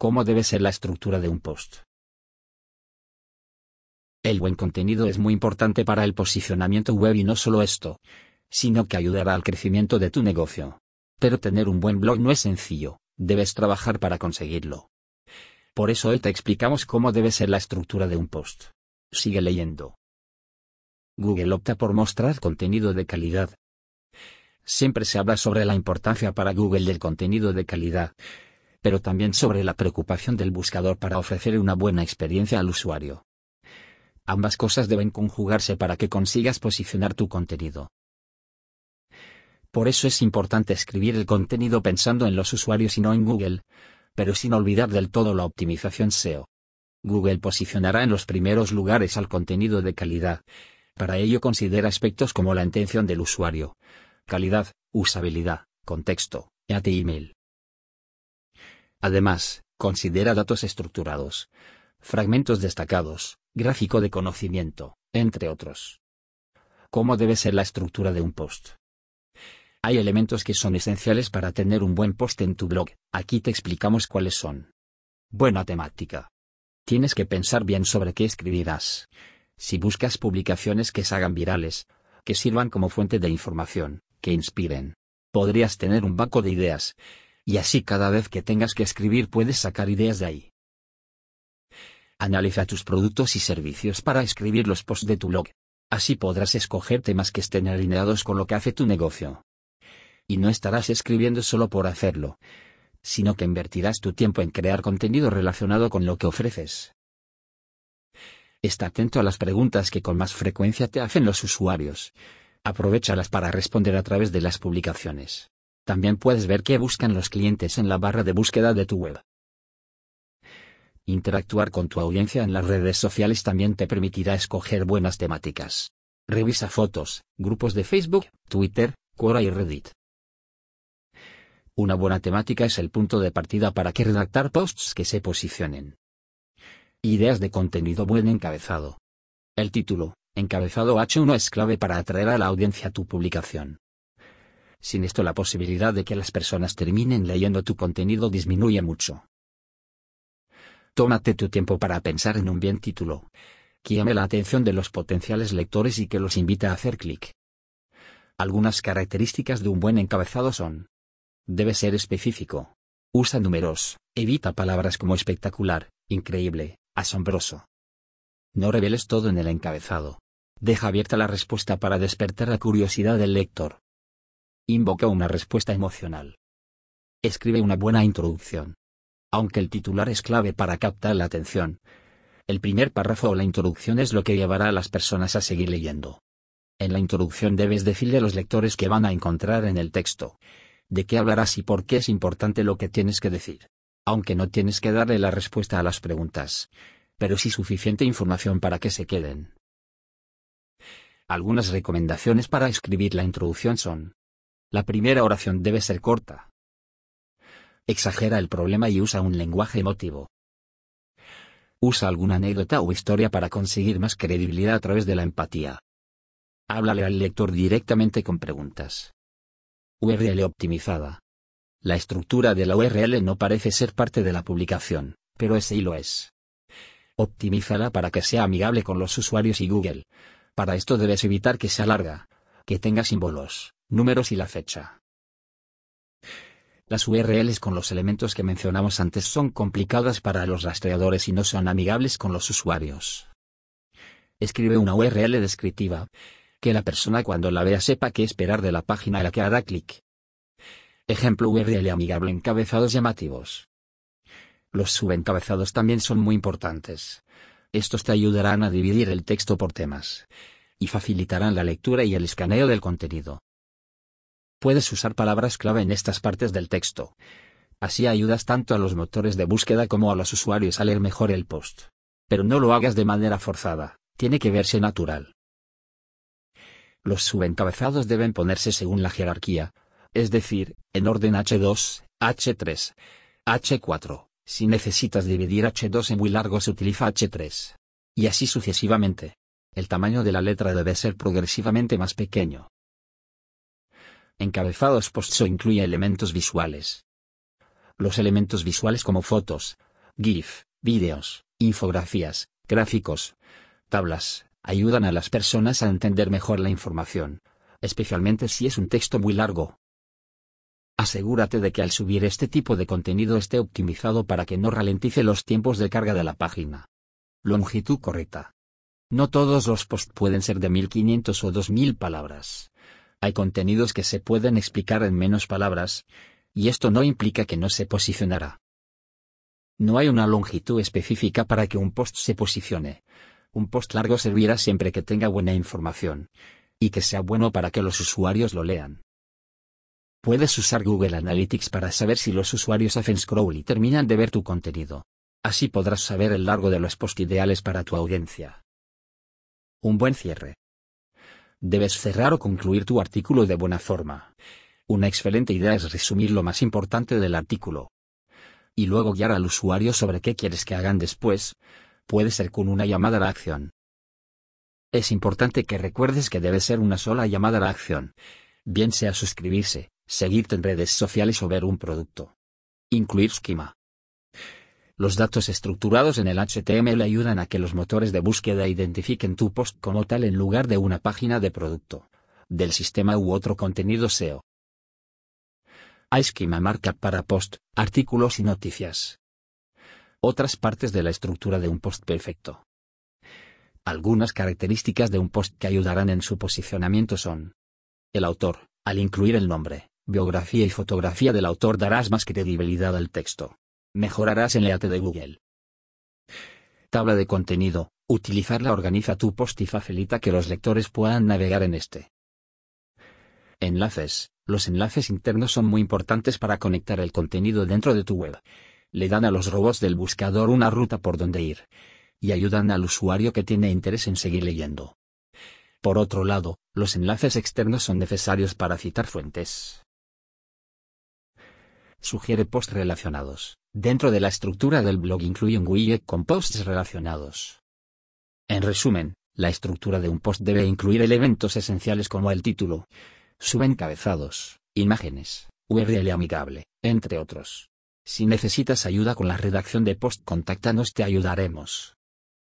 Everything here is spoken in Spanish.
¿Cómo debe ser la estructura de un post? El buen contenido es muy importante para el posicionamiento web y no solo esto, sino que ayudará al crecimiento de tu negocio. Pero tener un buen blog no es sencillo, debes trabajar para conseguirlo. Por eso hoy te explicamos cómo debe ser la estructura de un post. Sigue leyendo. Google opta por mostrar contenido de calidad. Siempre se habla sobre la importancia para Google del contenido de calidad, pero también sobre la preocupación del buscador para ofrecer una buena experiencia al usuario. Ambas cosas deben conjugarse para que consigas posicionar tu contenido. Por eso es importante escribir el contenido pensando en los usuarios y no en Google, pero sin olvidar del todo la optimización SEO. Google posicionará en los primeros lugares al contenido de calidad. Para ello considera aspectos como la intención del usuario, calidad, usabilidad, contexto, y email. Además, considera datos estructurados, fragmentos destacados, gráfico de conocimiento, entre otros. ¿Cómo debe ser la estructura de un post? Hay elementos que son esenciales para tener un buen post en tu blog, aquí te explicamos cuáles son. Buena temática. Tienes que pensar bien sobre qué escribirás. Si buscas publicaciones que se hagan virales, que sirvan como fuente de información, que inspiren, podrías tener un banco de ideas, y así cada vez que tengas que escribir puedes sacar ideas de ahí. Analiza tus productos y servicios para escribir los posts de tu blog. Así podrás escoger temas que estén alineados con lo que hace tu negocio. Y no estarás escribiendo solo por hacerlo, sino que invertirás tu tiempo en crear contenido relacionado con lo que ofreces. Está atento a las preguntas que con más frecuencia te hacen los usuarios. Aprovechalas para responder a través de las publicaciones. También puedes ver qué buscan los clientes en la barra de búsqueda de tu web. Interactuar con tu audiencia en las redes sociales también te permitirá escoger buenas temáticas. Revisa fotos, grupos de Facebook, Twitter, Quora y Reddit. Una buena temática es el punto de partida para que redactar posts que se posicionen. Ideas de contenido buen encabezado. El título, encabezado H1 es clave para atraer a la audiencia tu publicación. Sin esto la posibilidad de que las personas terminen leyendo tu contenido disminuye mucho. Tómate tu tiempo para pensar en un bien título, que llame la atención de los potenciales lectores y que los invite a hacer clic. Algunas características de un buen encabezado son. Debe ser específico. Usa números, evita palabras como espectacular, increíble, asombroso. No reveles todo en el encabezado. Deja abierta la respuesta para despertar la curiosidad del lector. Invoca una respuesta emocional. Escribe una buena introducción. Aunque el titular es clave para captar la atención, el primer párrafo o la introducción es lo que llevará a las personas a seguir leyendo. En la introducción debes decirle a los lectores que van a encontrar en el texto, de qué hablarás y por qué es importante lo que tienes que decir. Aunque no tienes que darle la respuesta a las preguntas, pero sí suficiente información para que se queden. Algunas recomendaciones para escribir la introducción son, la primera oración debe ser corta. Exagera el problema y usa un lenguaje emotivo. Usa alguna anécdota o historia para conseguir más credibilidad a través de la empatía. Háblale al lector directamente con preguntas. URL optimizada. La estructura de la URL no parece ser parte de la publicación, pero ese lo es. Optimízala para que sea amigable con los usuarios y Google. Para esto debes evitar que sea larga, que tenga símbolos, números y la fecha. Las URLs con los elementos que mencionamos antes son complicadas para los rastreadores y no son amigables con los usuarios. Escribe una URL descriptiva, que la persona cuando la vea sepa qué esperar de la página a la que hará clic. Ejemplo URL amigable encabezados llamativos. Los subencabezados también son muy importantes. Estos te ayudarán a dividir el texto por temas y facilitarán la lectura y el escaneo del contenido. Puedes usar palabras clave en estas partes del texto. Así ayudas tanto a los motores de búsqueda como a los usuarios a leer mejor el post. Pero no lo hagas de manera forzada, tiene que verse natural. Los subencabezados deben ponerse según la jerarquía, es decir, en orden H2, H3, H4. Si necesitas dividir H2 en muy largo se utiliza H3. Y así sucesivamente. El tamaño de la letra debe ser progresivamente más pequeño. Encabezados post incluye elementos visuales. Los elementos visuales como fotos, GIF, vídeos, infografías, gráficos, tablas, ayudan a las personas a entender mejor la información, especialmente si es un texto muy largo. Asegúrate de que al subir este tipo de contenido esté optimizado para que no ralentice los tiempos de carga de la página. Longitud correcta. No todos los posts pueden ser de 1500 o 2000 palabras. Hay contenidos que se pueden explicar en menos palabras, y esto no implica que no se posicionará. No hay una longitud específica para que un post se posicione. Un post largo servirá siempre que tenga buena información, y que sea bueno para que los usuarios lo lean. Puedes usar Google Analytics para saber si los usuarios hacen scroll y terminan de ver tu contenido. Así podrás saber el largo de los posts ideales para tu audiencia. Un buen cierre. Debes cerrar o concluir tu artículo de buena forma. Una excelente idea es resumir lo más importante del artículo. Y luego guiar al usuario sobre qué quieres que hagan después. Puede ser con una llamada a la acción. Es importante que recuerdes que debe ser una sola llamada a la acción. Bien sea suscribirse, seguirte en redes sociales o ver un producto. Incluir esquema. Los datos estructurados en el HTML ayudan a que los motores de búsqueda identifiquen tu post como tal en lugar de una página de producto, del sistema u otro contenido SEO. Hay esquema markup para post, artículos y noticias. Otras partes de la estructura de un post perfecto. Algunas características de un post que ayudarán en su posicionamiento son el autor, al incluir el nombre, biografía y fotografía del autor darás más credibilidad al texto. Mejorarás el EAT de Google. Tabla de contenido. Utilizarla organiza tu post y facilita que los lectores puedan navegar en este. Enlaces. Los enlaces internos son muy importantes para conectar el contenido dentro de tu web. Le dan a los robots del buscador una ruta por donde ir. Y ayudan al usuario que tiene interés en seguir leyendo. Por otro lado, los enlaces externos son necesarios para citar fuentes sugiere posts relacionados. Dentro de la estructura del blog incluye un widget con posts relacionados. En resumen, la estructura de un post debe incluir elementos esenciales como el título, subencabezados, imágenes, URL amigable, entre otros. Si necesitas ayuda con la redacción de post, contáctanos, te ayudaremos.